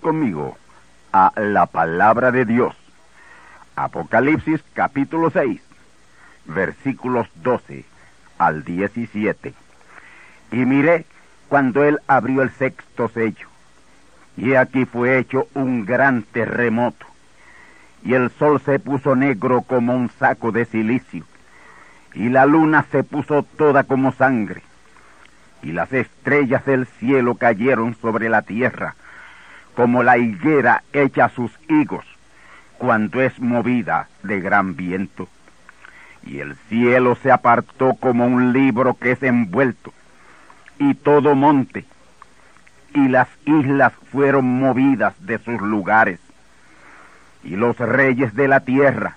Conmigo a la palabra de Dios. Apocalipsis capítulo 6, versículos 12 al 17. Y miré cuando él abrió el sexto sello, y aquí fue hecho un gran terremoto, y el sol se puso negro como un saco de silicio, y la luna se puso toda como sangre, y las estrellas del cielo cayeron sobre la tierra, como la higuera echa sus higos cuando es movida de gran viento. Y el cielo se apartó como un libro que es envuelto, y todo monte, y las islas fueron movidas de sus lugares, y los reyes de la tierra,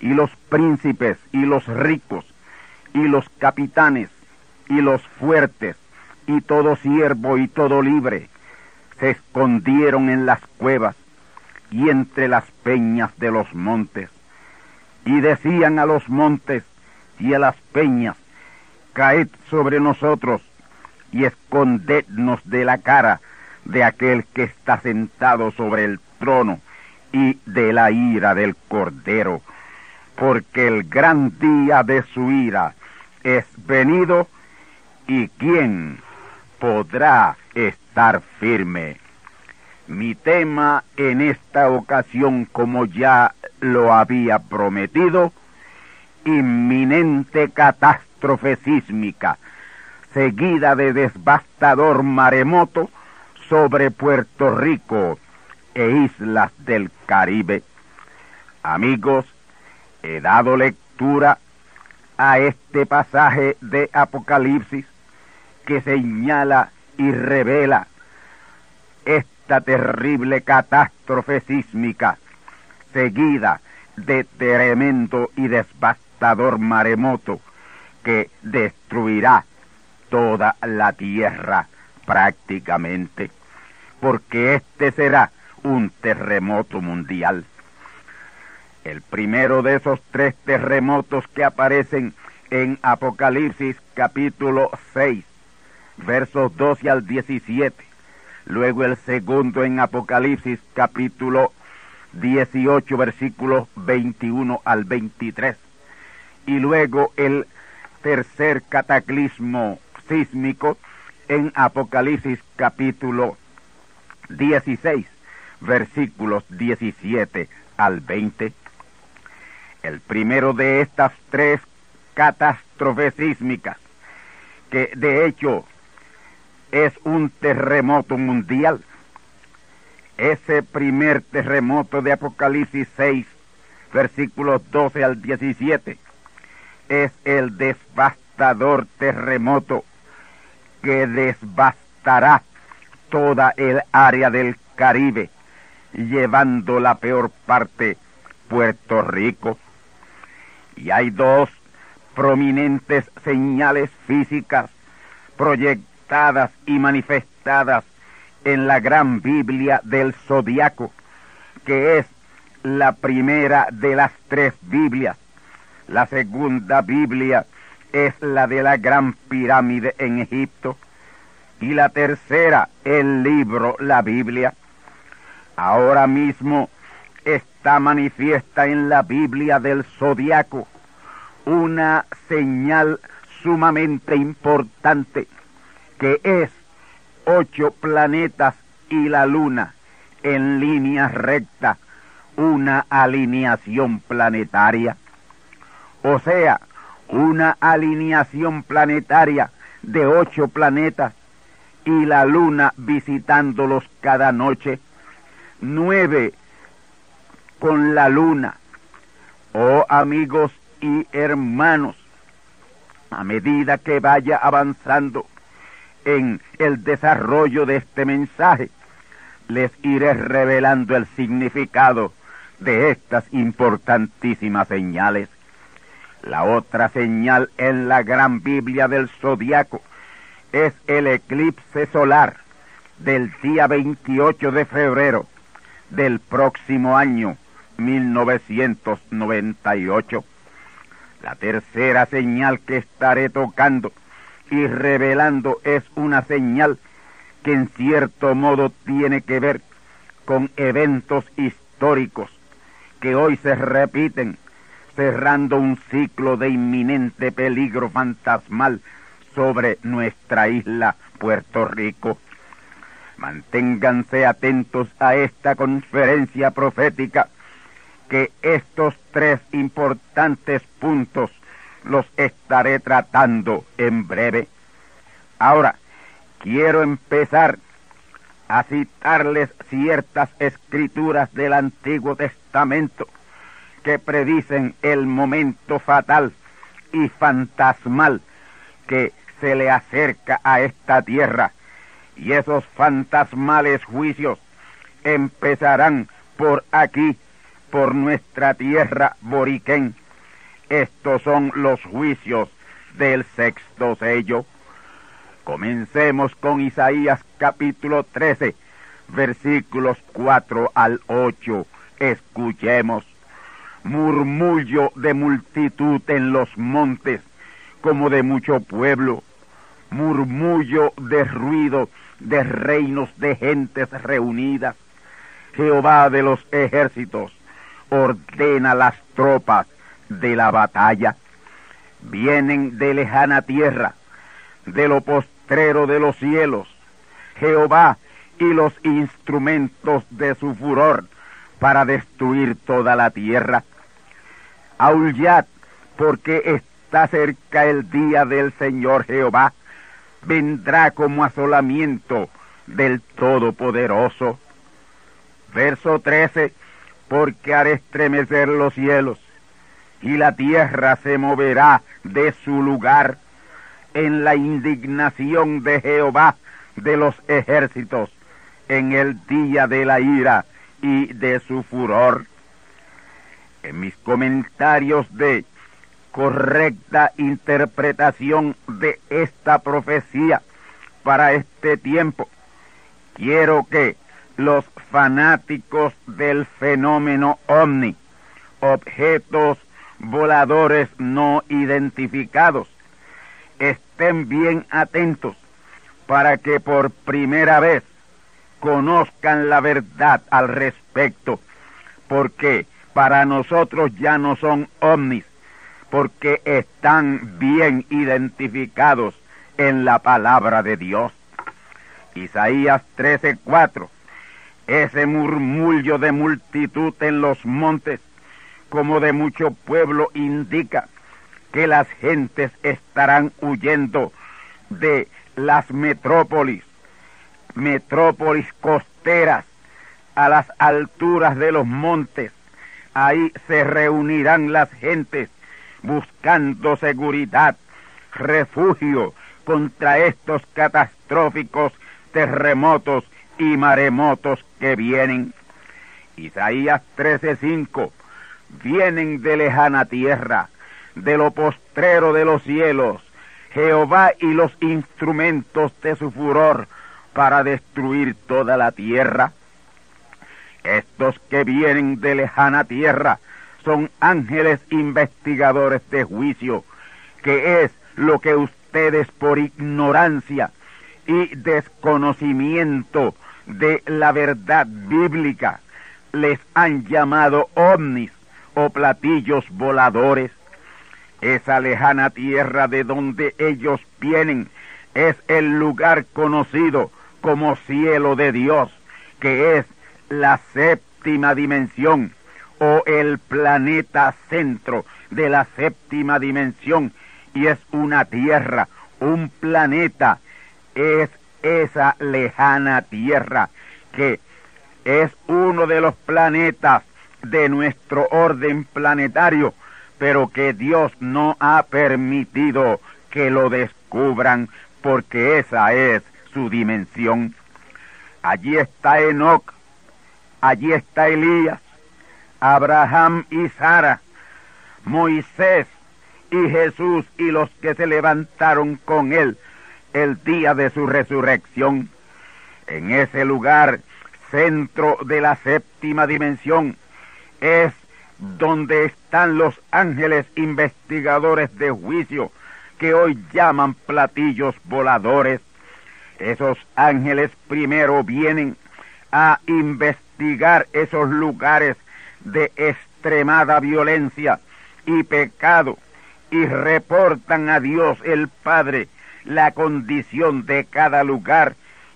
y los príncipes, y los ricos, y los capitanes, y los fuertes, y todo siervo y todo libre, se escondieron en las cuevas y entre las peñas de los montes, y decían a los montes y a las peñas, caed sobre nosotros y escondednos de la cara de aquel que está sentado sobre el trono y de la ira del Cordero, porque el gran día de su ira es venido y quién podrá estar firme. Mi tema en esta ocasión, como ya lo había prometido, inminente catástrofe sísmica, seguida de devastador maremoto sobre Puerto Rico e islas del Caribe. Amigos, he dado lectura a este pasaje de Apocalipsis que señala y revela esta terrible catástrofe sísmica, seguida de tremendo y devastador maremoto que destruirá toda la tierra prácticamente, porque este será un terremoto mundial. El primero de esos tres terremotos que aparecen en Apocalipsis capítulo 6 versos 12 al 17. Luego el segundo en Apocalipsis capítulo 18 versículos 21 al 23. Y luego el tercer cataclismo sísmico en Apocalipsis capítulo 16 versículos 17 al 20. El primero de estas tres catástrofes sísmicas, que de hecho es un terremoto mundial. Ese primer terremoto de Apocalipsis 6, versículos 12 al 17, es el devastador terremoto que devastará toda el área del Caribe, llevando la peor parte Puerto Rico. Y hay dos prominentes señales físicas proyectadas y manifestadas en la gran Biblia del Zodiaco, que es la primera de las tres Biblias. La segunda Biblia es la de la gran pirámide en Egipto. Y la tercera, el libro, la Biblia. Ahora mismo está manifiesta en la Biblia del Zodiaco una señal sumamente importante que es ocho planetas y la luna en línea recta, una alineación planetaria. O sea, una alineación planetaria de ocho planetas y la luna visitándolos cada noche. Nueve con la luna. Oh amigos y hermanos, a medida que vaya avanzando en el desarrollo de este mensaje, les iré revelando el significado de estas importantísimas señales. La otra señal en la gran Biblia del zodiaco es el eclipse solar del día 28 de febrero del próximo año 1998. La tercera señal que estaré tocando y revelando es una señal que en cierto modo tiene que ver con eventos históricos que hoy se repiten, cerrando un ciclo de inminente peligro fantasmal sobre nuestra isla Puerto Rico. Manténganse atentos a esta conferencia profética, que estos tres importantes puntos los estaré tratando en breve. Ahora, quiero empezar a citarles ciertas escrituras del Antiguo Testamento que predicen el momento fatal y fantasmal que se le acerca a esta tierra. Y esos fantasmales juicios empezarán por aquí, por nuestra tierra boriquén. Estos son los juicios del sexto sello. Comencemos con Isaías capítulo 13, versículos 4 al 8. Escuchemos. Murmullo de multitud en los montes, como de mucho pueblo. Murmullo de ruido de reinos de gentes reunidas. Jehová de los ejércitos ordena las tropas de la batalla. Vienen de lejana tierra de lo postrero de los cielos, Jehová y los instrumentos de su furor para destruir toda la tierra. Aullad, porque está cerca el día del Señor Jehová, vendrá como asolamiento del Todopoderoso. Verso 13, porque haré estremecer los cielos, y la tierra se moverá de su lugar en la indignación de Jehová de los ejércitos en el día de la ira y de su furor. En mis comentarios de correcta interpretación de esta profecía para este tiempo, quiero que los fanáticos del fenómeno ovni, objetos voladores no identificados, estén bien atentos para que por primera vez conozcan la verdad al respecto, porque para nosotros ya no son ovnis, porque están bien identificados en la palabra de Dios. Isaías 13:4, ese murmullo de multitud en los montes, como de mucho pueblo, indica que las gentes estarán huyendo de las metrópolis, metrópolis costeras, a las alturas de los montes. Ahí se reunirán las gentes buscando seguridad, refugio contra estos catastróficos terremotos y maremotos que vienen. Isaías 13:5 vienen de lejana tierra, de lo postrero de los cielos, Jehová y los instrumentos de su furor para destruir toda la tierra. Estos que vienen de lejana tierra son ángeles investigadores de juicio, que es lo que ustedes por ignorancia y desconocimiento de la verdad bíblica les han llamado ovnis o platillos voladores. Esa lejana tierra de donde ellos vienen es el lugar conocido como cielo de Dios, que es la séptima dimensión o el planeta centro de la séptima dimensión y es una tierra, un planeta, es esa lejana tierra que es uno de los planetas de nuestro orden planetario, pero que Dios no ha permitido que lo descubran porque esa es su dimensión. Allí está Enoch, allí está Elías, Abraham y Sara, Moisés y Jesús y los que se levantaron con él el día de su resurrección. En ese lugar, centro de la séptima dimensión, es donde están los ángeles investigadores de juicio que hoy llaman platillos voladores. Esos ángeles primero vienen a investigar esos lugares de extremada violencia y pecado y reportan a Dios el Padre la condición de cada lugar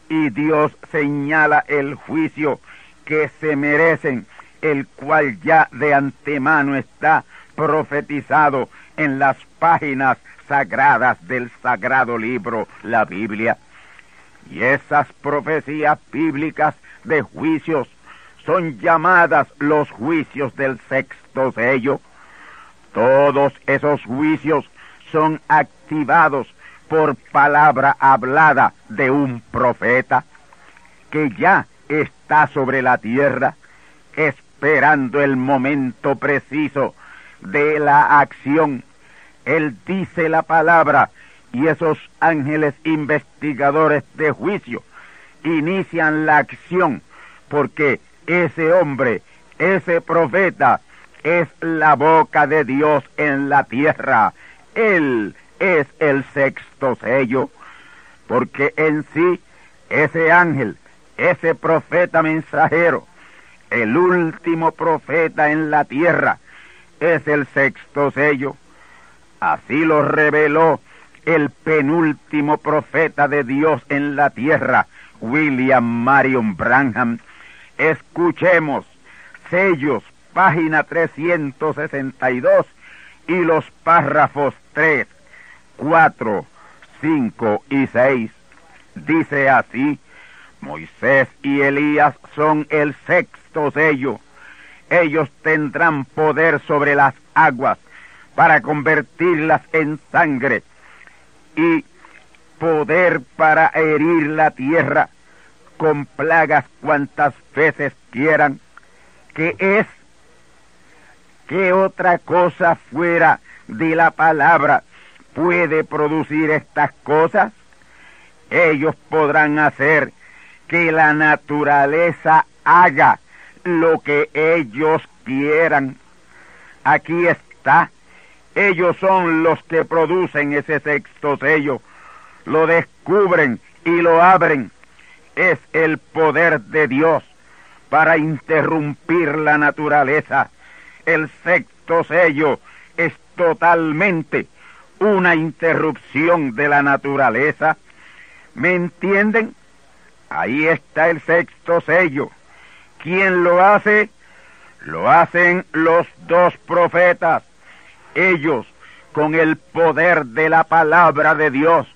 y Dios señala el juicio que se merecen, el cual ya de antemano está profetizado en las páginas sagradas del sagrado libro, la Biblia. Y esas profecías bíblicas de juicios son llamadas los juicios del sexto sello. Todos esos juicios son activados por palabra hablada de un profeta que ya está sobre la tierra esperando el momento preciso de la acción. Él dice la palabra y esos ángeles investigadores de juicio inician la acción porque ese hombre, ese profeta, es la boca de Dios en la tierra. Él es el sexto sello, porque en sí ese ángel, ese profeta mensajero, el último profeta en la tierra, es el sexto sello. Así lo reveló el penúltimo profeta de Dios en la tierra, William Marion Branham. Escuchemos sellos, página 362 y los párrafos 3, 4, 5 y 6. Dice así, Moisés y Elías son el sexto sello. Ellos tendrán poder sobre las aguas para convertirlas en sangre y poder para herir la tierra con plagas cuantas veces quieran. ¿Qué es? ¿Qué otra cosa fuera de la palabra puede producir estas cosas? Ellos podrán hacer que la naturaleza haga lo que ellos quieran. Aquí está. Ellos son los que producen ese sexto sello. Lo descubren y lo abren. Es el poder de Dios para interrumpir la naturaleza. El sexto sello es totalmente una interrupción de la naturaleza. ¿Me entienden? Ahí está el sexto sello. ¿Quién lo hace? Lo hacen los dos profetas. Ellos, con el poder de la palabra de Dios,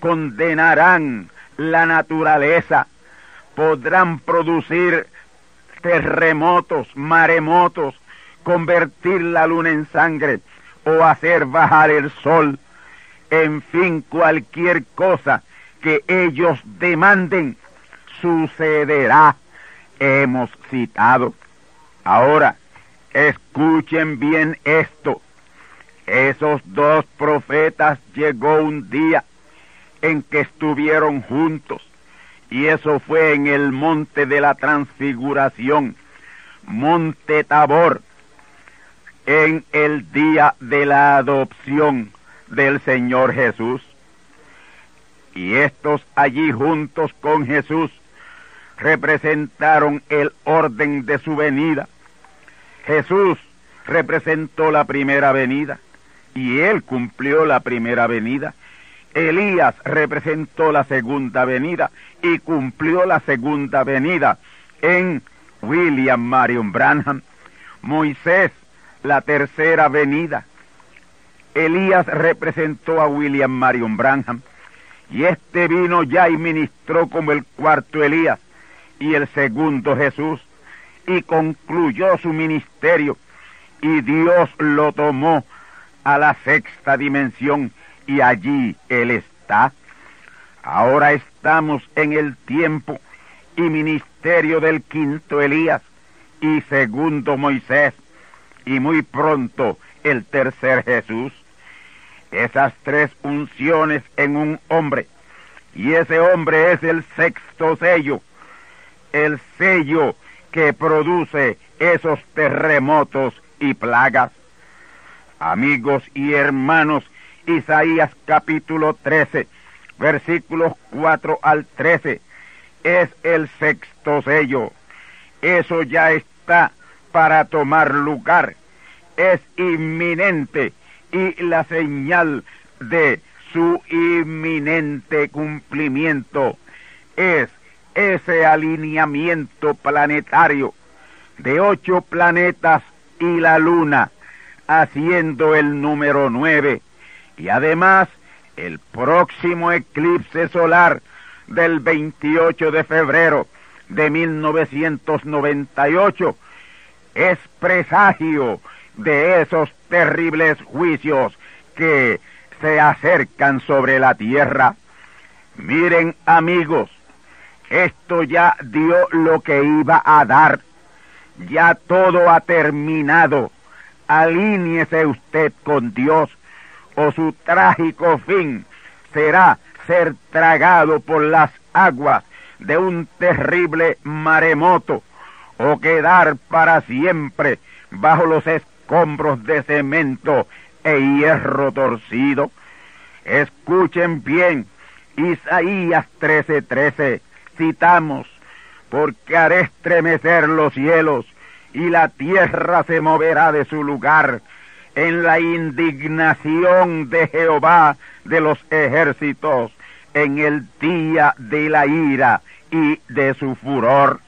condenarán la naturaleza, podrán producir terremotos, maremotos, convertir la luna en sangre o hacer bajar el sol. En fin, cualquier cosa que ellos demanden sucederá. Hemos citado. Ahora, escuchen bien esto. Esos dos profetas llegó un día en que estuvieron juntos y eso fue en el monte de la transfiguración, monte Tabor, en el día de la adopción del Señor Jesús. Y estos allí juntos con Jesús representaron el orden de su venida. Jesús representó la primera venida y él cumplió la primera venida. Elías representó la segunda venida y cumplió la segunda venida en William Marion Branham. Moisés, la tercera venida. Elías representó a William Marion Branham. Y este vino ya y ministró como el cuarto Elías y el segundo Jesús. Y concluyó su ministerio. Y Dios lo tomó a la sexta dimensión y allí Él está. Ahora estamos en el tiempo y ministerio del quinto Elías y segundo Moisés y muy pronto el tercer Jesús. Esas tres unciones en un hombre y ese hombre es el sexto sello, el sello que produce esos terremotos y plagas. Amigos y hermanos, Isaías capítulo 13, versículos 4 al 13, es el sexto sello. Eso ya está para tomar lugar. Es inminente y la señal de su inminente cumplimiento es ese alineamiento planetario de ocho planetas y la luna haciendo el número nueve y además el próximo eclipse solar del 28 de febrero de 1998 es presagio de esos terribles juicios que se acercan sobre la tierra. Miren amigos, esto ya dio lo que iba a dar. Ya todo ha terminado alíñese usted con Dios, o su trágico fin será ser tragado por las aguas de un terrible maremoto, o quedar para siempre bajo los escombros de cemento e hierro torcido. Escuchen bien, Isaías 13:13, porque haré estremecer los cielos y la tierra se moverá de su lugar en la indignación de Jehová de los ejércitos, en el día de la ira y de su furor.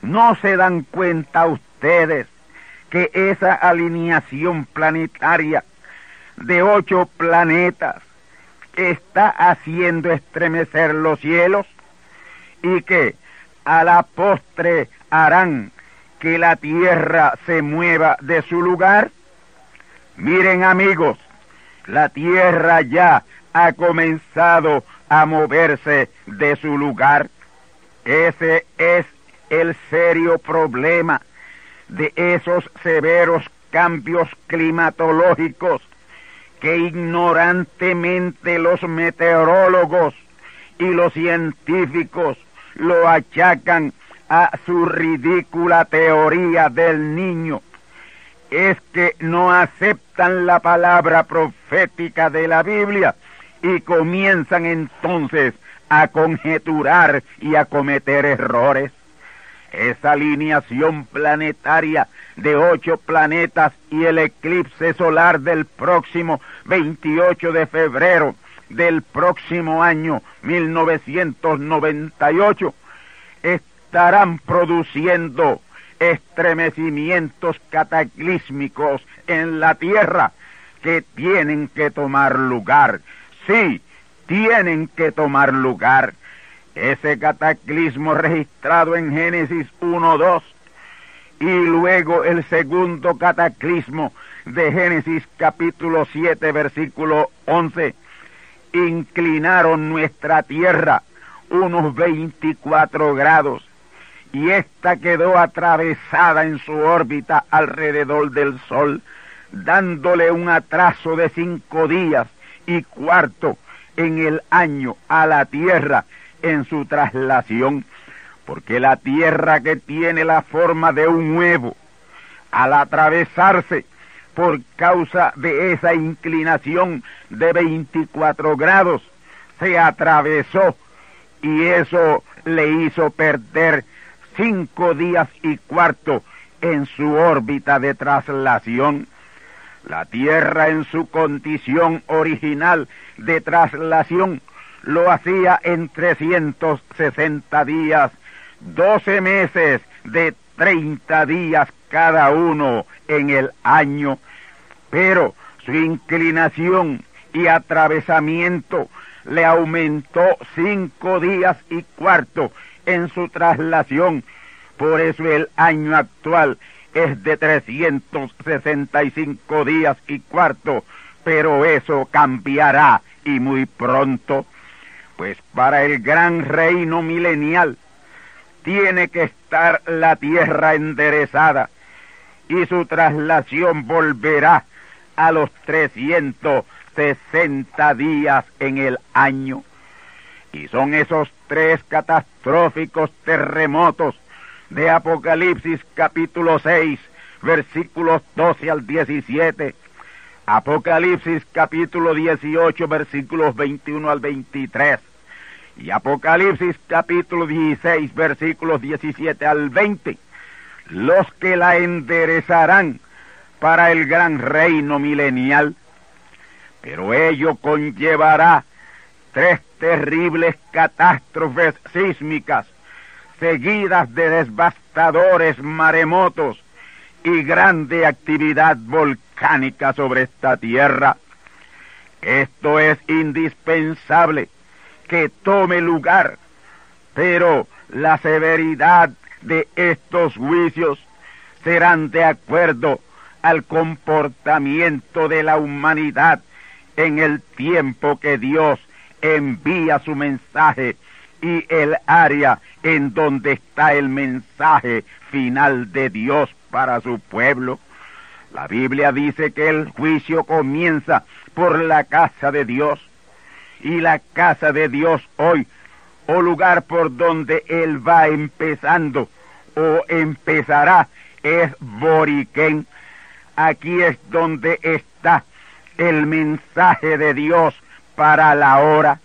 ¿No se dan cuenta ustedes que esa alineación planetaria de ocho planetas está haciendo estremecer los cielos y que a la postre harán que la tierra se mueva de su lugar? Miren amigos, la tierra ya ha comenzado a moverse de su lugar. Ese es el serio problema de esos severos cambios climatológicos que ignorantemente los meteorólogos y los científicos lo achacan a su ridícula teoría del niño es que no aceptan la palabra profética de la Biblia y comienzan entonces a conjeturar y a cometer errores. Esa alineación planetaria de ocho planetas y el eclipse solar del próximo 28 de febrero del próximo año 1998 estarán produciendo estremecimientos cataclísmicos en la tierra que tienen que tomar lugar. Sí, tienen que tomar lugar. Ese cataclismo registrado en Génesis 1.2 y luego el segundo cataclismo de Génesis capítulo 7 versículo 11 inclinaron nuestra Tierra unos 24 grados y ésta quedó atravesada en su órbita alrededor del Sol, dándole un atraso de cinco días y cuarto en el año a la Tierra en su traslación, porque la Tierra que tiene la forma de un huevo, al atravesarse por causa de esa inclinación de 24 grados, se atravesó y eso le hizo perder cinco días y cuarto en su órbita de traslación. La Tierra en su condición original de traslación lo hacía en 360 días, 12 meses de 30 días cada uno en el año, pero su inclinación y atravesamiento le aumentó cinco días y cuarto en su traslación. Por eso el año actual es de 365 días y cuarto, pero eso cambiará y muy pronto, pues para el gran reino milenial tiene que estar la tierra enderezada y su traslación volverá a los 360 días en el año. Y son esos tres catastróficos terremotos de Apocalipsis capítulo 6, versículos 12 al 17, Apocalipsis capítulo 18, versículos 21 al 23, y Apocalipsis capítulo 16, versículos 17 al 20, los que la enderezarán para el gran reino milenial. Pero ello conllevará tres terribles catástrofes sísmicas, seguidas de devastadores maremotos y grande actividad volcánica sobre esta tierra. Esto es indispensable que tome lugar, pero la severidad de estos juicios serán de acuerdo al comportamiento de la humanidad en el tiempo que Dios envía su mensaje y el área en donde está el mensaje final de Dios para su pueblo. La Biblia dice que el juicio comienza por la casa de Dios y la casa de Dios hoy, o lugar por donde Él va empezando o empezará, es Boriquén. Aquí es donde está el mensaje de Dios para la hora.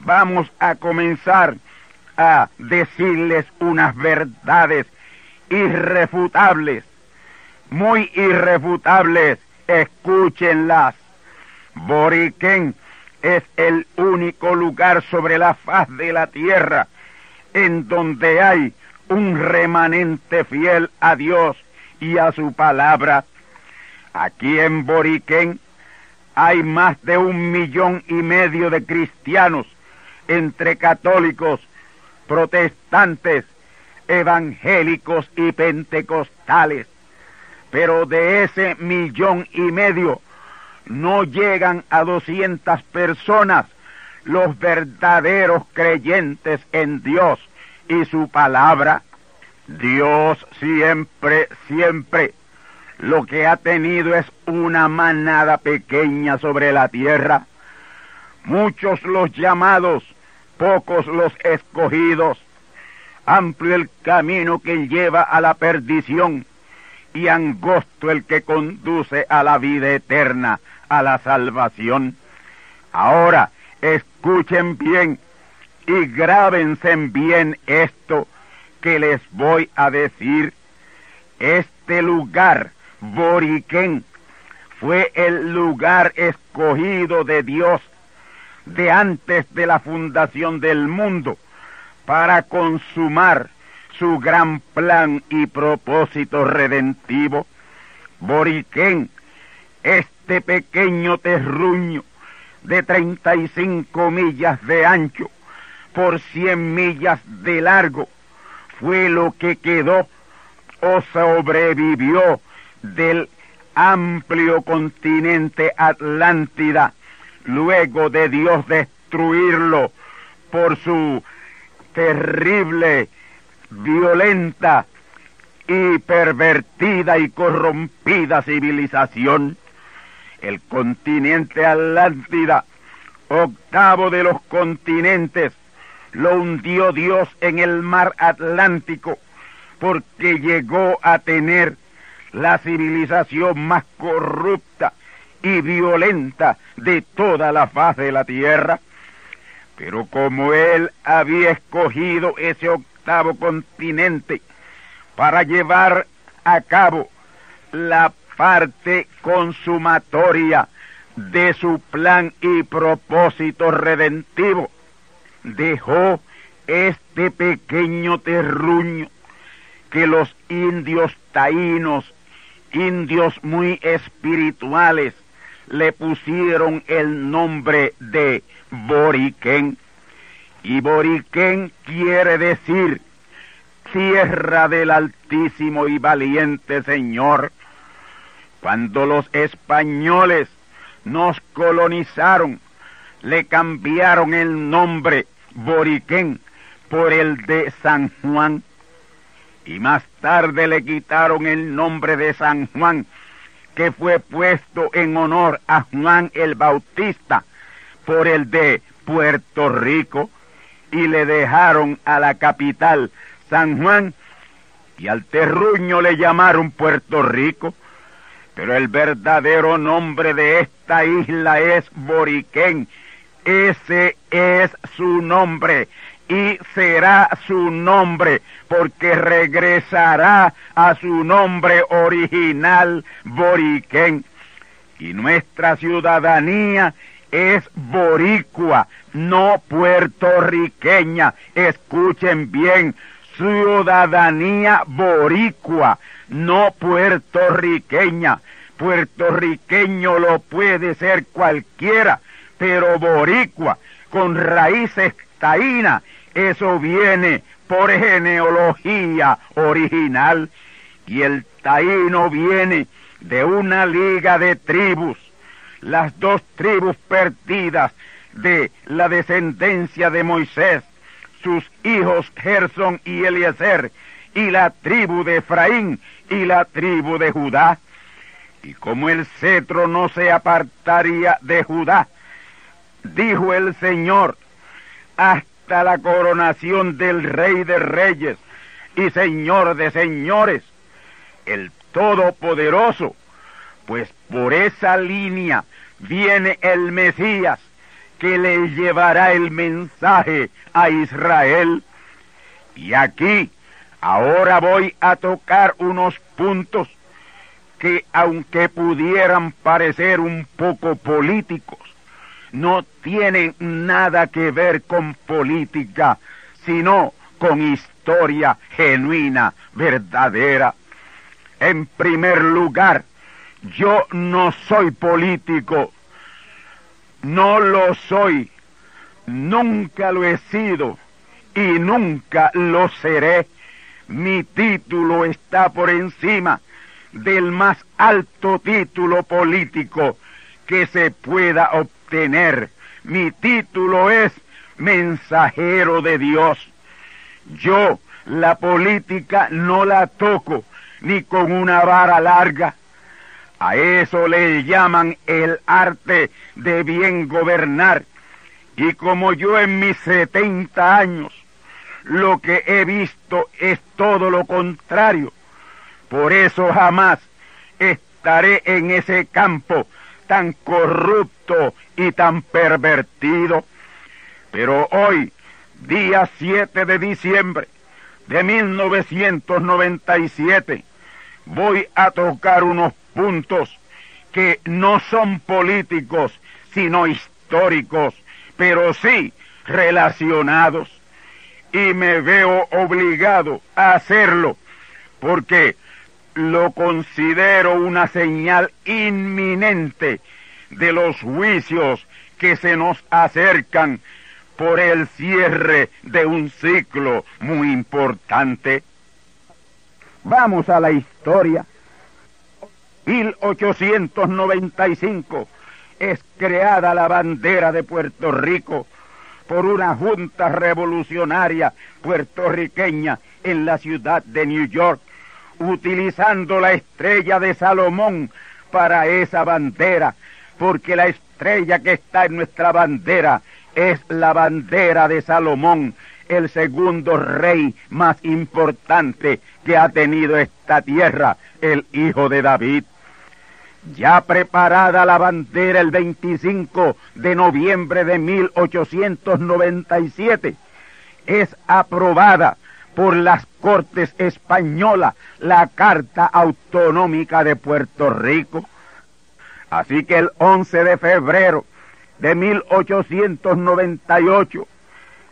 Vamos a comenzar a decirles unas verdades irrefutables, muy irrefutables, escúchenlas. Boriquén es el único lugar sobre la faz de la tierra en donde hay un remanente fiel a Dios y a su palabra. Aquí en Boriquén hay más de un millón y medio de cristianos entre católicos, protestantes, evangélicos y pentecostales. Pero de ese millón y medio no llegan a doscientas personas los verdaderos creyentes en Dios y su palabra. Dios siempre, siempre lo que ha tenido es una manada pequeña sobre la tierra. Muchos los llamados, pocos los escogidos. Amplio el camino que lleva a la perdición y angosto el que conduce a la vida eterna, a la salvación. Ahora, escuchen bien y grábense bien esto que les voy a decir. Este lugar, Boriquén, fue el lugar escogido de Dios de antes de la fundación del mundo para consumar su gran plan y propósito redentivo. Boriquén, este pequeño terruño de 35 millas de ancho por 100 millas de largo, fue lo que quedó o sobrevivió del amplio continente Atlántida luego de Dios destruirlo por su terrible, violenta y pervertida y corrompida civilización, el continente Atlántida, octavo de los continentes, lo hundió Dios en el mar Atlántico, porque llegó a tener la civilización más corrupta y violenta de toda la faz de la tierra. Pero como él había escogido ese octavo continente para llevar a cabo la parte consumatoria de su plan y propósito redentivo, dejó este pequeño terruño que los indios taínos, indios muy espirituales, le pusieron el nombre de Boriquén. Y Boriquén quiere decir tierra del altísimo y valiente Señor. Cuando los españoles nos colonizaron, le cambiaron el nombre Boriquén por el de San Juan. Y más tarde le quitaron el nombre de San Juan, que fue puesto en honor a Juan el Bautista, por el de Puerto Rico, y le dejaron a la capital San Juan, y al terruño le llamaron Puerto Rico, pero el verdadero nombre de esta isla es Boriquén. Ese es su nombre y será su nombre, porque regresará a su nombre original, Boriquén. Y nuestra ciudadanía es boricua, no puertorriqueña. Escuchen bien, ciudadanía boricua, no puertorriqueña. Puertorriqueño lo puede ser cualquiera, pero boricua, con raíces taínas, eso viene por genealogía original. Y el taíno viene de una liga de tribus, las dos tribus perdidas de la descendencia de Moisés, sus hijos Gerson y Eliezer, y la tribu de Efraín y la tribu de Judá. Y como el cetro no se apartaría de Judá, dijo el Señor, hasta la coronación del Rey de Reyes y Señor de Señores, el Todopoderoso, pues por esa línea viene el Mesías que le llevará el mensaje a Israel. Y aquí, ahora voy a tocar unos puntos que aunque pudieran parecer un poco políticos, no tienen nada que ver con política, sino con historia genuina, verdadera. En primer lugar, yo no soy político, no lo soy, nunca lo he sido y nunca lo seré. Mi título está por encima del más alto título político que se pueda obtener. Mi título es mensajero de Dios. Yo la política no la toco ni con una vara larga. A eso le llaman el arte de bien gobernar. Y como yo en mis setenta años lo que he visto es todo lo contrario, por eso jamás estaré en ese campo tan corrupto y tan pervertido. Pero hoy, día 7 de diciembre de 1997, voy a tocar unos puntos que no son políticos, sino históricos, pero sí relacionados. Y me veo obligado a hacerlo, porque lo considero una señal inminente de los juicios que se nos acercan por el cierre de un ciclo muy importante. Vamos a la historia. 1895 es creada la bandera de Puerto Rico por una junta revolucionaria puertorriqueña en la ciudad de New York, utilizando la estrella de Salomón para esa bandera, porque la estrella que está en nuestra bandera es la bandera de Salomón, el segundo rey más importante que ha tenido esta tierra, el hijo de David. Ya preparada la bandera el 25 de noviembre de 1897, es aprobada por las Cortes Españolas la Carta Autonómica de Puerto Rico. Así que el 11 de febrero de 1898,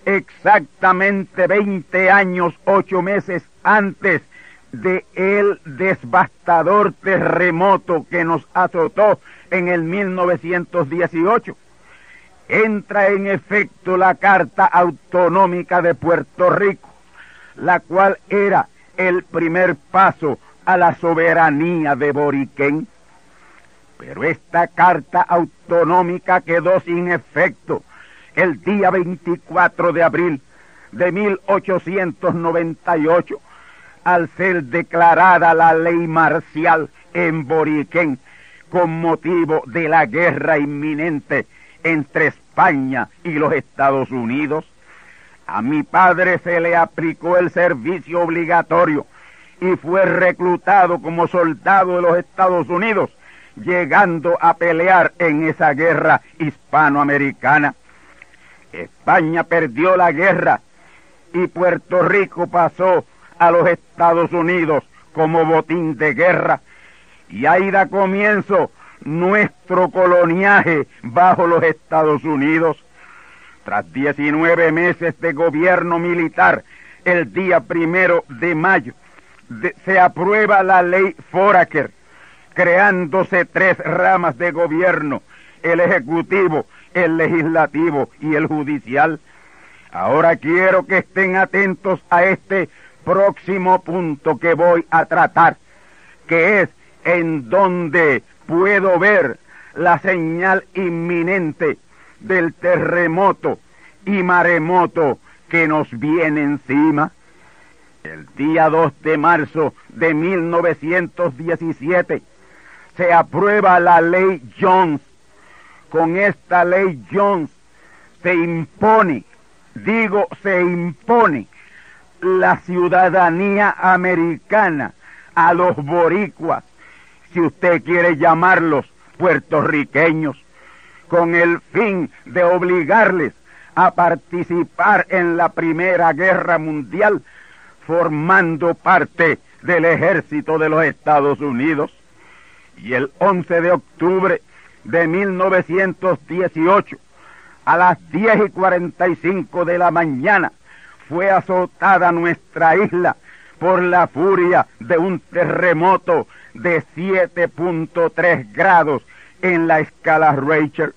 exactamente 20 años, 8 meses antes de el devastador terremoto que nos azotó en el 1918. Entra en efecto la Carta Autonómica de Puerto Rico, la cual era el primer paso a la soberanía de Boriquén. Pero esta Carta Autonómica quedó sin efecto el día 24 de abril de 1898 al ser declarada la ley marcial en Boriquén con motivo de la guerra inminente entre España y los Estados Unidos. A mi padre se le aplicó el servicio obligatorio y fue reclutado como soldado de los Estados Unidos, llegando a pelear en esa guerra hispanoamericana. España perdió la guerra y Puerto Rico pasó a los Estados Unidos como botín de guerra. Y ahí da comienzo nuestro coloniaje bajo los Estados Unidos. Tras 19 meses de gobierno militar, el día primero de mayo, se aprueba la ley Foraker, creándose tres ramas de gobierno, el ejecutivo, el legislativo y el judicial. Ahora quiero que estén atentos a este próximo punto que voy a tratar, que es en donde puedo ver la señal inminente del terremoto y maremoto que nos viene encima. El día 2 de marzo de 1917 se aprueba la ley Jones. Con esta ley Jones se impone, digo, se impone la ciudadanía americana a los boricuas, si usted quiere llamarlos puertorriqueños, con el fin de obligarles a participar en la Primera Guerra Mundial, formando parte del ejército de los Estados Unidos. Y el 11 de octubre de 1918, a las 10 y 45 de la mañana, fue azotada nuestra isla por la furia de un terremoto de 7.3 grados en la escala Richter.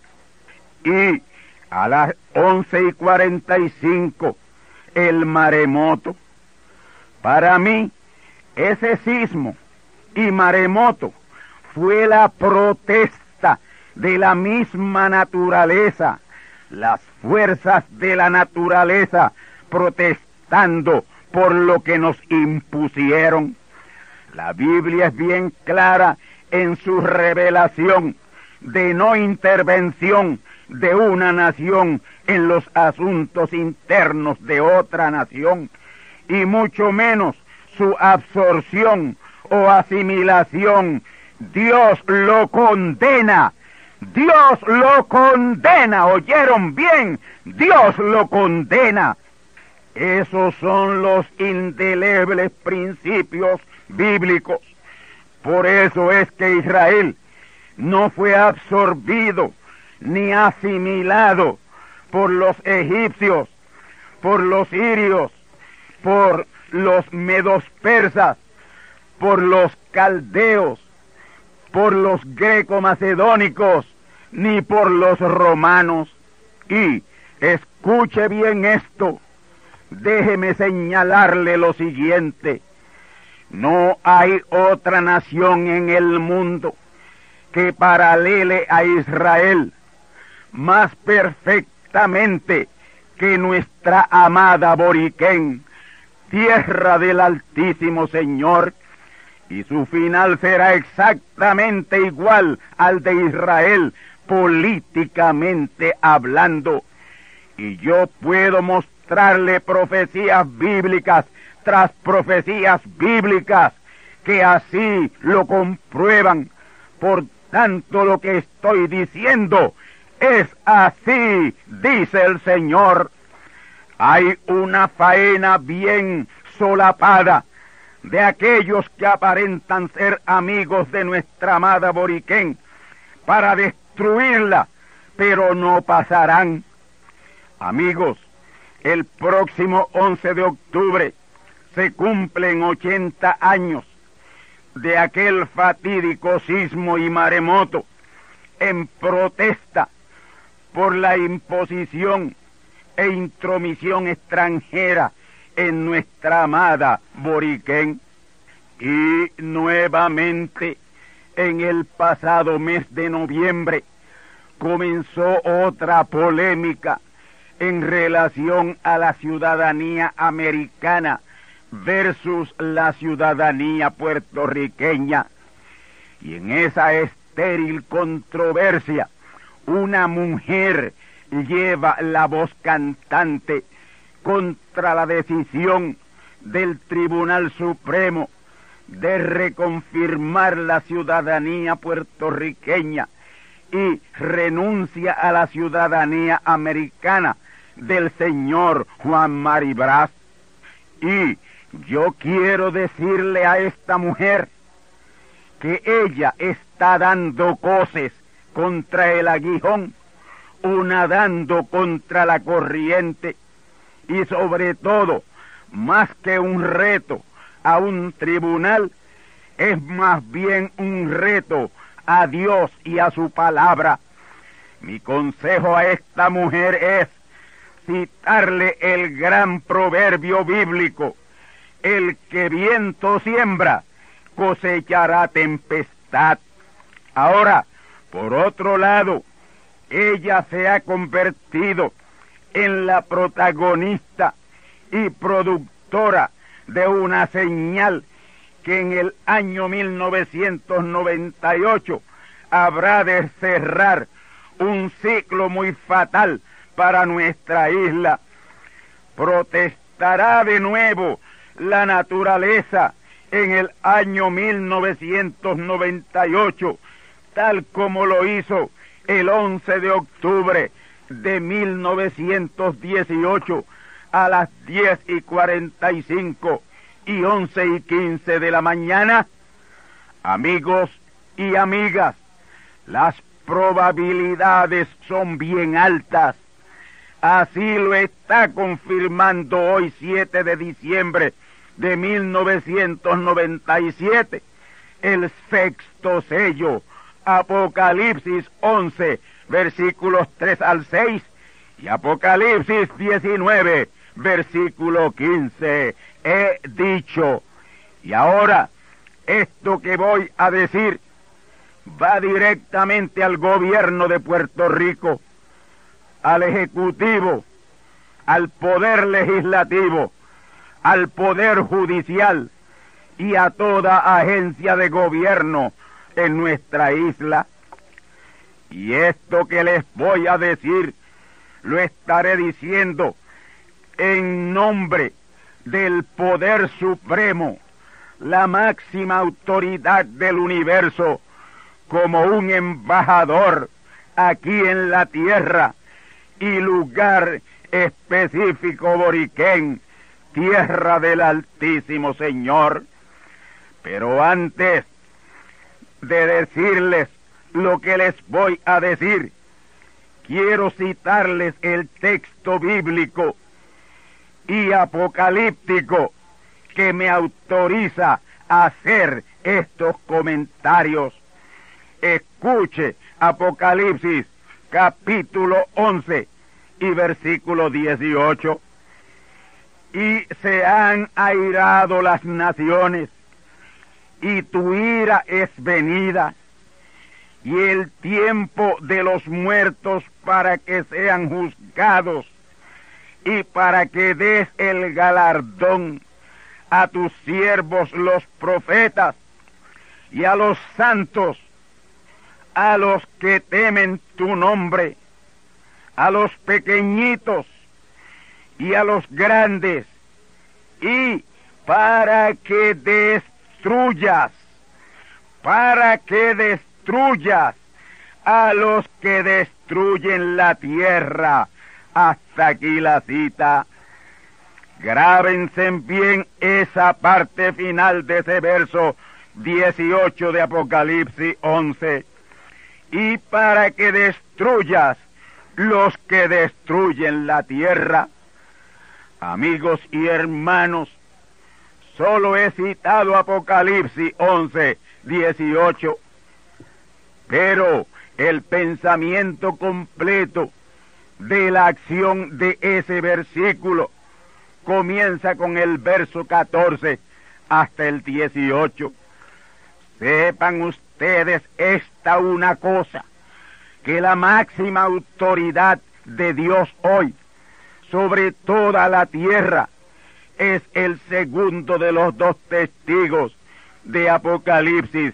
Y a las 11 y 45 el maremoto. Para mí, ese sismo y maremoto fue la protesta de la misma naturaleza, las fuerzas de la naturaleza protestando por lo que nos impusieron. La Biblia es bien clara en su revelación de no intervención de una nación en los asuntos internos de otra nación y mucho menos su absorción o asimilación. Dios lo condena. Dios lo condena. ¿Oyeron bien? Dios lo condena. Esos son los indelebles principios bíblicos. Por eso es que Israel no fue absorbido ni asimilado por los egipcios, por los sirios, por los medos persas, por los caldeos, por los greco-macedónicos, ni por los romanos. Y escuche bien esto, déjeme señalarle lo siguiente. No hay otra nación en el mundo que paralele a Israel más perfectamente que nuestra amada Boriquén, tierra del Altísimo Señor, y su final será exactamente igual al de Israel, políticamente hablando. Y yo puedo mostrarle profecías bíblicas tras profecías bíblicas que así lo comprueban. Por tanto, lo que estoy diciendo es así, dice el Señor. Hay una faena bien solapada de aquellos que aparentan ser amigos de nuestra amada Boriquén para destruirla, pero no pasarán. Amigos, el próximo 11 de octubre se cumplen 80 años de aquel fatídico sismo y maremoto en protesta por la imposición e intromisión extranjera en nuestra amada Boriquén. Y nuevamente, en el pasado mes de noviembre, comenzó otra polémica en relación a la ciudadanía americana versus la ciudadanía puertorriqueña. Y en esa estéril controversia, una mujer lleva la voz cantante contra la decisión del Tribunal Supremo de reconfirmar la ciudadanía puertorriqueña y renuncia a la ciudadanía americana del señor Juan Maribraz. Y yo quiero decirle a esta mujer que ella está dando coces contra el aguijón o nadando contra la corriente y sobre todo, más que un reto a un tribunal, es más bien un reto a Dios y a su palabra. Mi consejo a esta mujer es citarle el gran proverbio bíblico, el que viento siembra, cosechará tempestad. Ahora, por otro lado, ella se ha convertido en la protagonista y productora de una señal que en el año 1998 habrá de cerrar un ciclo muy fatal para nuestra isla. Protestará de nuevo la naturaleza en el año 1998, tal como lo hizo el 11 de octubre de 1918 a las 10 y 45 y 11 y 15 de la mañana. Amigos y amigas, las probabilidades son bien altas. Así lo está confirmando hoy 7 de diciembre de 1997 el sexto sello, Apocalipsis 11, versículos 3 al 6 y Apocalipsis 19, versículo 15. He dicho, y ahora esto que voy a decir va directamente al gobierno de Puerto Rico, al Ejecutivo, al Poder Legislativo, al Poder Judicial y a toda agencia de gobierno en nuestra isla. Y esto que les voy a decir, lo estaré diciendo en nombre del Poder Supremo, la máxima autoridad del universo, como un embajador aquí en la tierra y lugar específico boriquén, tierra del Altísimo Señor. Pero antes de decirles lo que les voy a decir, quiero citarles el texto bíblico y apocalíptico que me autoriza a hacer estos comentarios. Escuche Apocalipsis capítulo 11 y versículo 18. Y se han airado las naciones y tu ira es venida y el tiempo de los muertos para que sean juzgados y para que des el galardón a tus siervos los profetas y a los santos, a los que temen tu nombre, a los pequeñitos y a los grandes, y para que destruyas, para que destruyas a los que destruyen la tierra. Hasta aquí la cita. Grábense bien esa parte final de ese verso 18 de Apocalipsis 11. Y para que destruyas los que destruyen la tierra. Amigos y hermanos, solo he citado Apocalipsis 11, 18, pero el pensamiento completo de la acción de ese versículo comienza con el verso 14 hasta el 18. Sepan ustedes esta una cosa, que la máxima autoridad de Dios hoy sobre toda la tierra es el segundo de los dos testigos de Apocalipsis,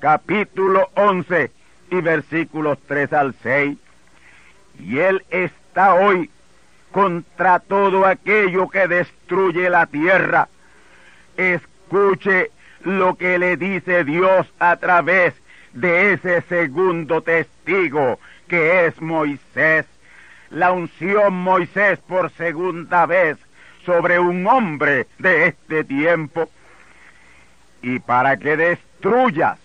capítulo 11 y versículos 3 al 6. Y Él está hoy contra todo aquello que destruye la tierra. Escuche lo que le dice Dios a través de ese segundo testigo que es Moisés. La unción Moisés por segunda vez sobre un hombre de este tiempo. Y para que destruyas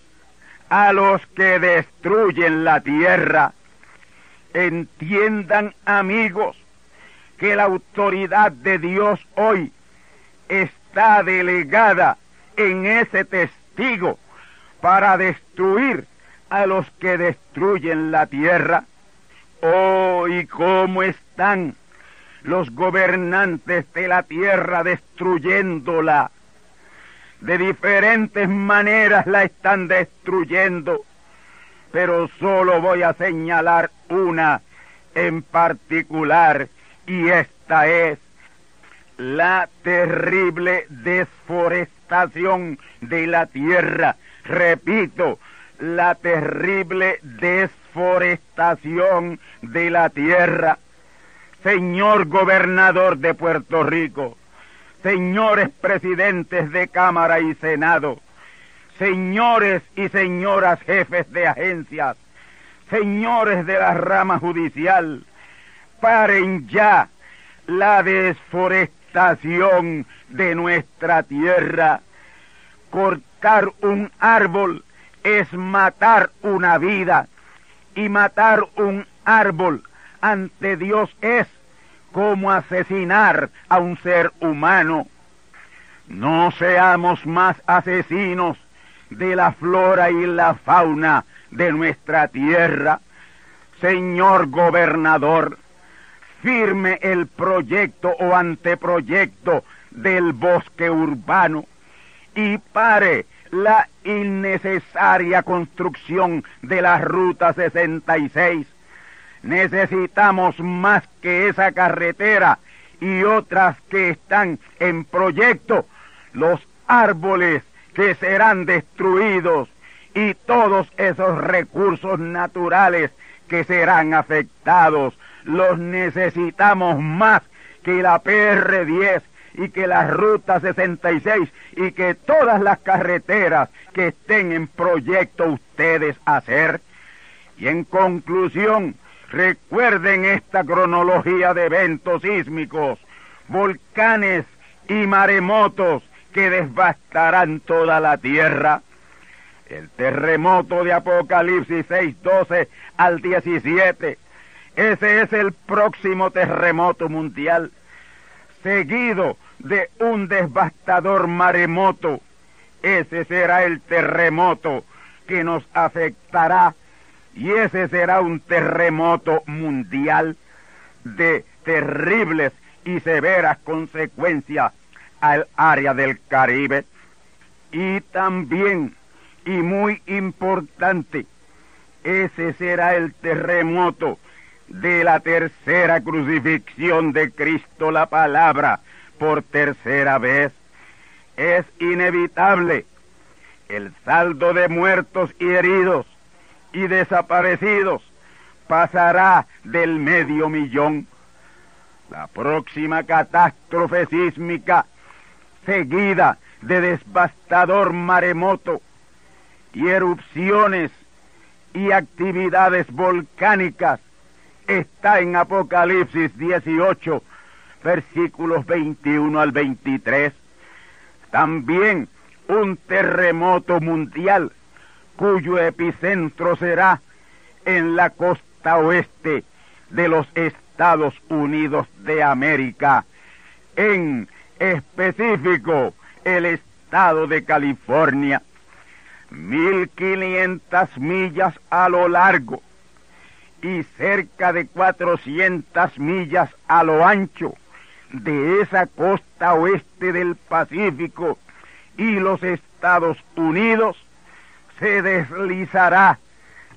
a los que destruyen la tierra, entiendan amigos que la autoridad de Dios hoy está delegada en ese testigo para destruir a los que destruyen la tierra. Oh, y cómo están los gobernantes de la tierra destruyéndola. De diferentes maneras la están destruyendo, pero solo voy a señalar una en particular, y esta es la terrible desforestación de la tierra. Repito, la terrible desforestación de la tierra. Señor gobernador de Puerto Rico, señores presidentes de Cámara y Senado, señores y señoras jefes de agencias, señores de la rama judicial, paren ya la desforestación de nuestra tierra. Cortar un árbol es matar una vida. Y matar un árbol ante Dios es como asesinar a un ser humano. No seamos más asesinos de la flora y la fauna de nuestra tierra. Señor gobernador, firme el proyecto o anteproyecto del bosque urbano y pare la innecesaria construcción de la Ruta 66. Necesitamos más que esa carretera y otras que están en proyecto, los árboles que serán destruidos y todos esos recursos naturales que serán afectados los necesitamos más que la PR10 y que la Ruta 66 y que todas las carreteras que estén en proyecto ustedes hacer. Y en conclusión, recuerden esta cronología de eventos sísmicos, volcanes y maremotos que devastarán toda la tierra. El terremoto de Apocalipsis 6:12 al 17 ese es el próximo terremoto mundial, seguido de un devastador maremoto. Ese será el terremoto que nos afectará y ese será un terremoto mundial de terribles y severas consecuencias al área del Caribe. Y también, y muy importante, Ese será el terremoto de la tercera crucifixión de Cristo la palabra por tercera vez. Es inevitable. El saldo de muertos y heridos y desaparecidos pasará del medio millón. La próxima catástrofe sísmica, seguida de devastador maremoto y erupciones y actividades volcánicas, está en Apocalipsis 18, versículos 21 al 23. También un terremoto mundial cuyo epicentro será en la costa oeste de los Estados Unidos de América, en específico el estado de California, mil quinientas millas a lo largo y cerca de cuatrocientas millas a lo ancho de esa costa oeste del Pacífico y los Estados Unidos se deslizará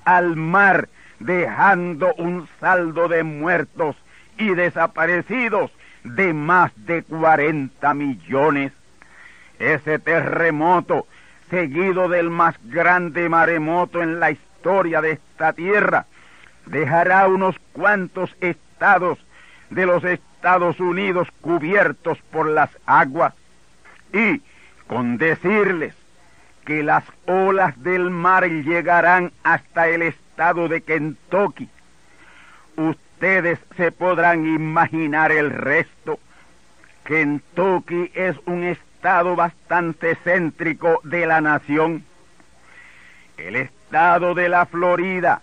al mar dejando un saldo de muertos y desaparecidos de más de 40 millones. Ese terremoto, seguido del más grande maremoto en la historia de esta tierra, dejará unos cuantos estados de los Estados Unidos cubiertos por las aguas y con decirles que las olas del mar llegarán hasta el estado de Kentucky. Ustedes se podrán imaginar el resto. Kentucky es un estado bastante céntrico de la nación. El estado de la Florida,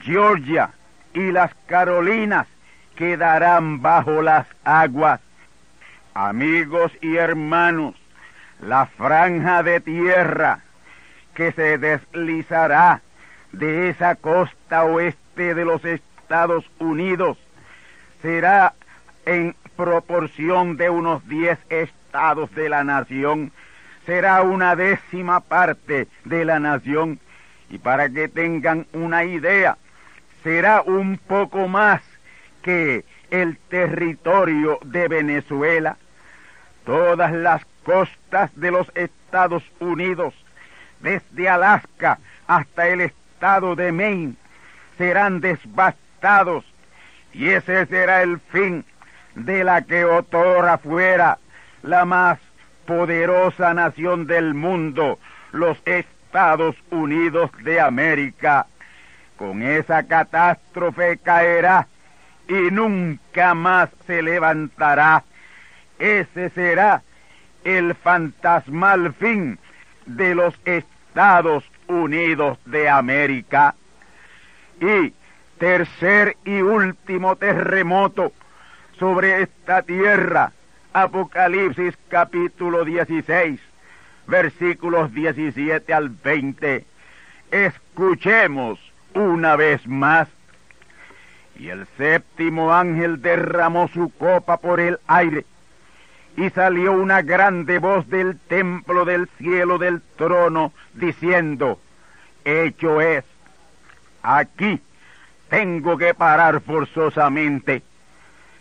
Georgia y las Carolinas quedarán bajo las aguas. Amigos y hermanos, la franja de tierra que se deslizará de esa costa oeste de los Estados Unidos será en proporción de unos diez estados de la nación, será una décima parte de la nación, y para que tengan una idea, será un poco más que el territorio de Venezuela. Todas las costas de los Estados Unidos, desde Alaska hasta el estado de Maine, serán devastados y ese será el fin de la que otora fuera la más poderosa nación del mundo, los Estados Unidos de América. Con esa catástrofe caerá y nunca más se levantará. Ese será el fantasmal fin de los Estados Unidos de América. Y tercer y último terremoto sobre esta tierra, Apocalipsis capítulo 16, versículos 17 al 20. Escuchemos una vez más. Y el séptimo ángel derramó su copa por el aire y salió una grande voz del templo del cielo del trono diciendo, hecho es, aquí tengo que parar forzosamente.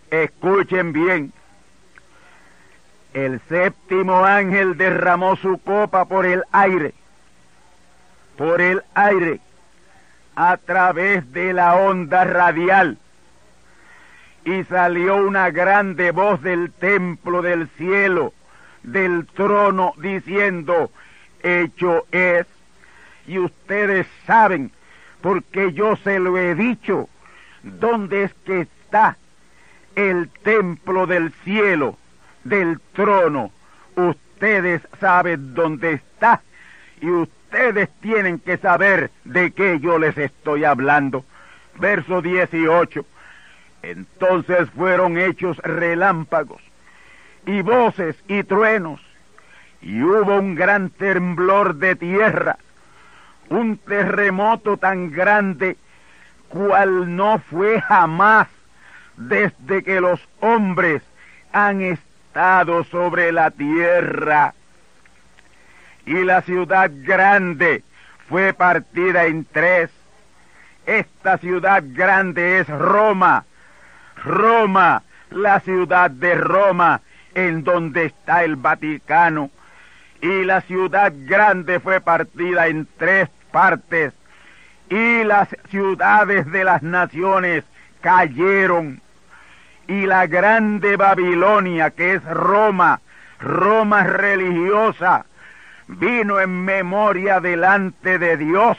Escuchen bien, el séptimo ángel derramó su copa por el aire, por el aire, a través de la onda radial y salió una grande voz del templo del cielo, del trono, diciendo, hecho es. Y ustedes saben, porque yo se lo he dicho, dónde es que está el templo del cielo, del trono. Ustedes saben dónde está y ustedes tienen que saber de qué yo les estoy hablando. Verso 18 entonces fueron hechos relámpagos y voces y truenos, y hubo un gran temblor de tierra, un terremoto tan grande cual no fue jamás desde que los hombres han estado sobre la tierra. Y la ciudad grande fue partida en tres, Esta ciudad grande es Roma. Roma, la ciudad de Roma, en donde está el Vaticano. Y la ciudad grande fue partida en tres partes. Y las ciudades de las naciones cayeron. Y la grande Babilonia, que es Roma, Roma religiosa, vino en memoria delante de Dios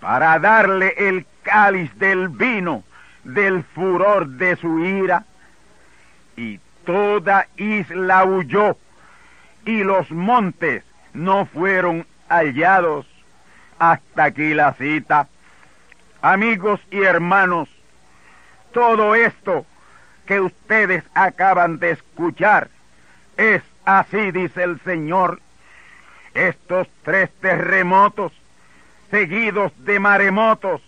para darle el cáliz del vino del furor de su ira. Y toda isla huyó y los montes no fueron hallados. Hasta aquí la cita. Amigos y hermanos, todo esto que ustedes acaban de escuchar es así, dice el Señor. Estos tres terremotos, seguidos de maremotos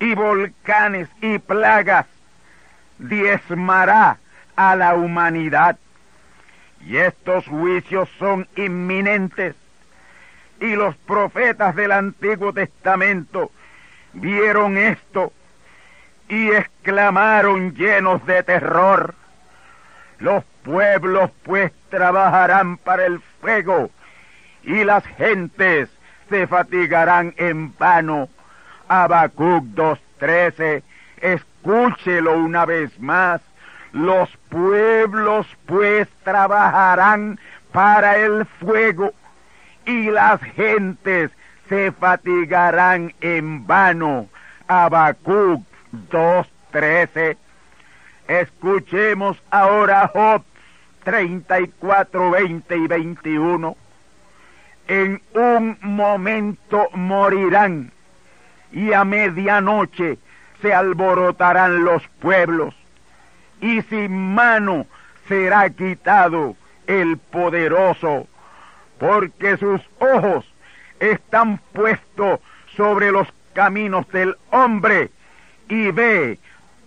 y volcanes y plagas, diezmará a la humanidad. Y estos juicios son inminentes. Y los profetas del Antiguo Testamento vieron esto y exclamaron llenos de terror. Los pueblos pues trabajarán para el fuego y las gentes se fatigarán en vano. Habacuc 2.13, escúchelo una vez más. Los pueblos pues trabajarán para el fuego y las gentes se fatigarán en vano. Habacuc 2.13. Escuchemos ahora Job 34, 20 y 21. En un momento morirán y a medianoche se alborotarán los pueblos y sin mano será quitado el poderoso, porque sus ojos están puestos sobre los caminos del hombre y ve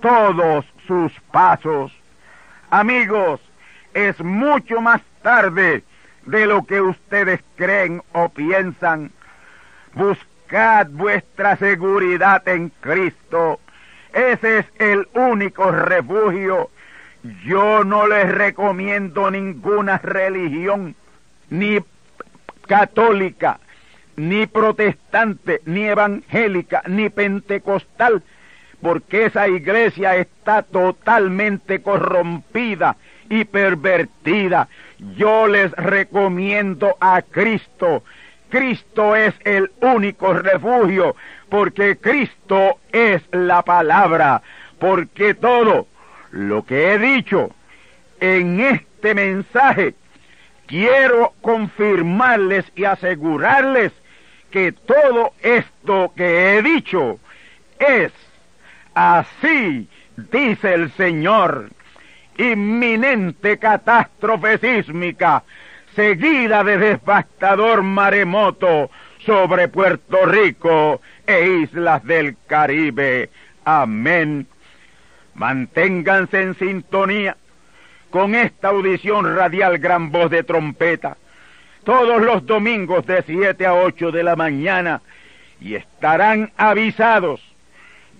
todos sus pasos. Amigos, es mucho más tarde de lo que ustedes creen o piensan. Buscad vuestra seguridad en Cristo. Ese es el único refugio. Yo no les recomiendo ninguna religión, ni católica, ni protestante, ni evangélica, ni pentecostal, porque esa iglesia está totalmente corrompida y pervertida. Yo les recomiendo a Cristo. Cristo es el único refugio, porque Cristo es la palabra, porque todo lo que he dicho en este mensaje, quiero confirmarles y asegurarles que todo esto que he dicho es así, dice el Señor. Inminente catástrofe sísmica, seguida de devastador maremoto sobre Puerto Rico e islas del Caribe. Amén. Manténganse en sintonía con esta audición radial gran voz de trompeta todos los domingos de 7 a 8 de la mañana y estarán avisados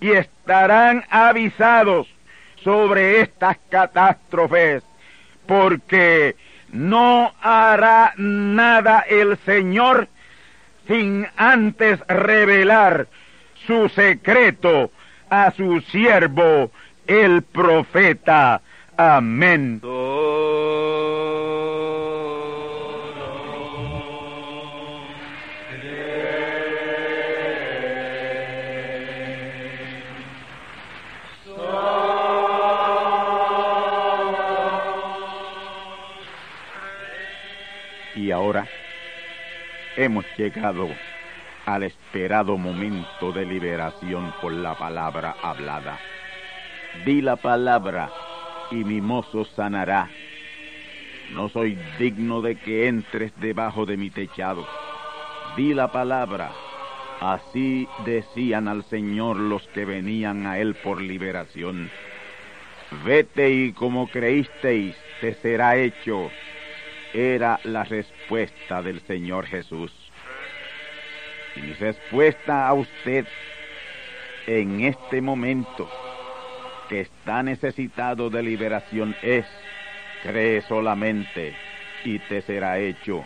y estarán avisados sobre estas catástrofes, porque no hará nada el Señor sin antes revelar su secreto a su siervo, el profeta. Amén. Ahora hemos llegado al esperado momento de liberación por la palabra hablada. Di la palabra y mi mozo sanará. No soy digno de que entres debajo de mi techado. Di la palabra. Así decían al Señor los que venían a Él por liberación. Vete y como creísteis, te será hecho era la respuesta del Señor Jesús. Y mi respuesta a usted en este momento que está necesitado de liberación es, cree solamente y te será hecho,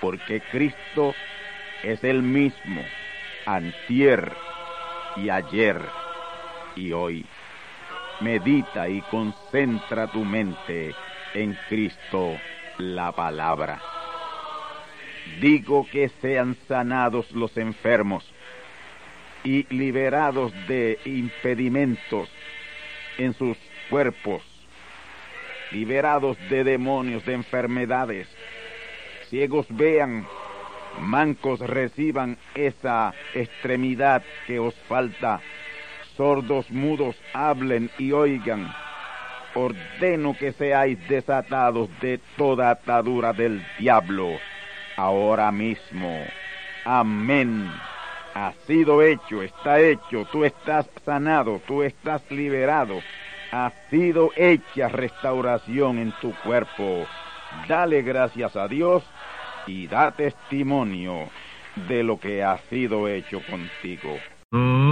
porque Cristo es el mismo, antier y ayer y hoy. Medita y concentra tu mente en Cristo, la palabra. Digo que sean sanados los enfermos y liberados de impedimentos en sus cuerpos, liberados de demonios, de enfermedades. Ciegos vean, mancos reciban esa extremidad que os falta, sordos mudos hablen y oigan. Ordeno que seáis desatados de toda atadura del diablo ahora mismo. Amén. Ha sido hecho, está hecho, tú estás sanado, tú estás liberado. Ha sido hecha restauración en tu cuerpo. Dale gracias a Dios y da testimonio de lo que ha sido hecho contigo. Amigos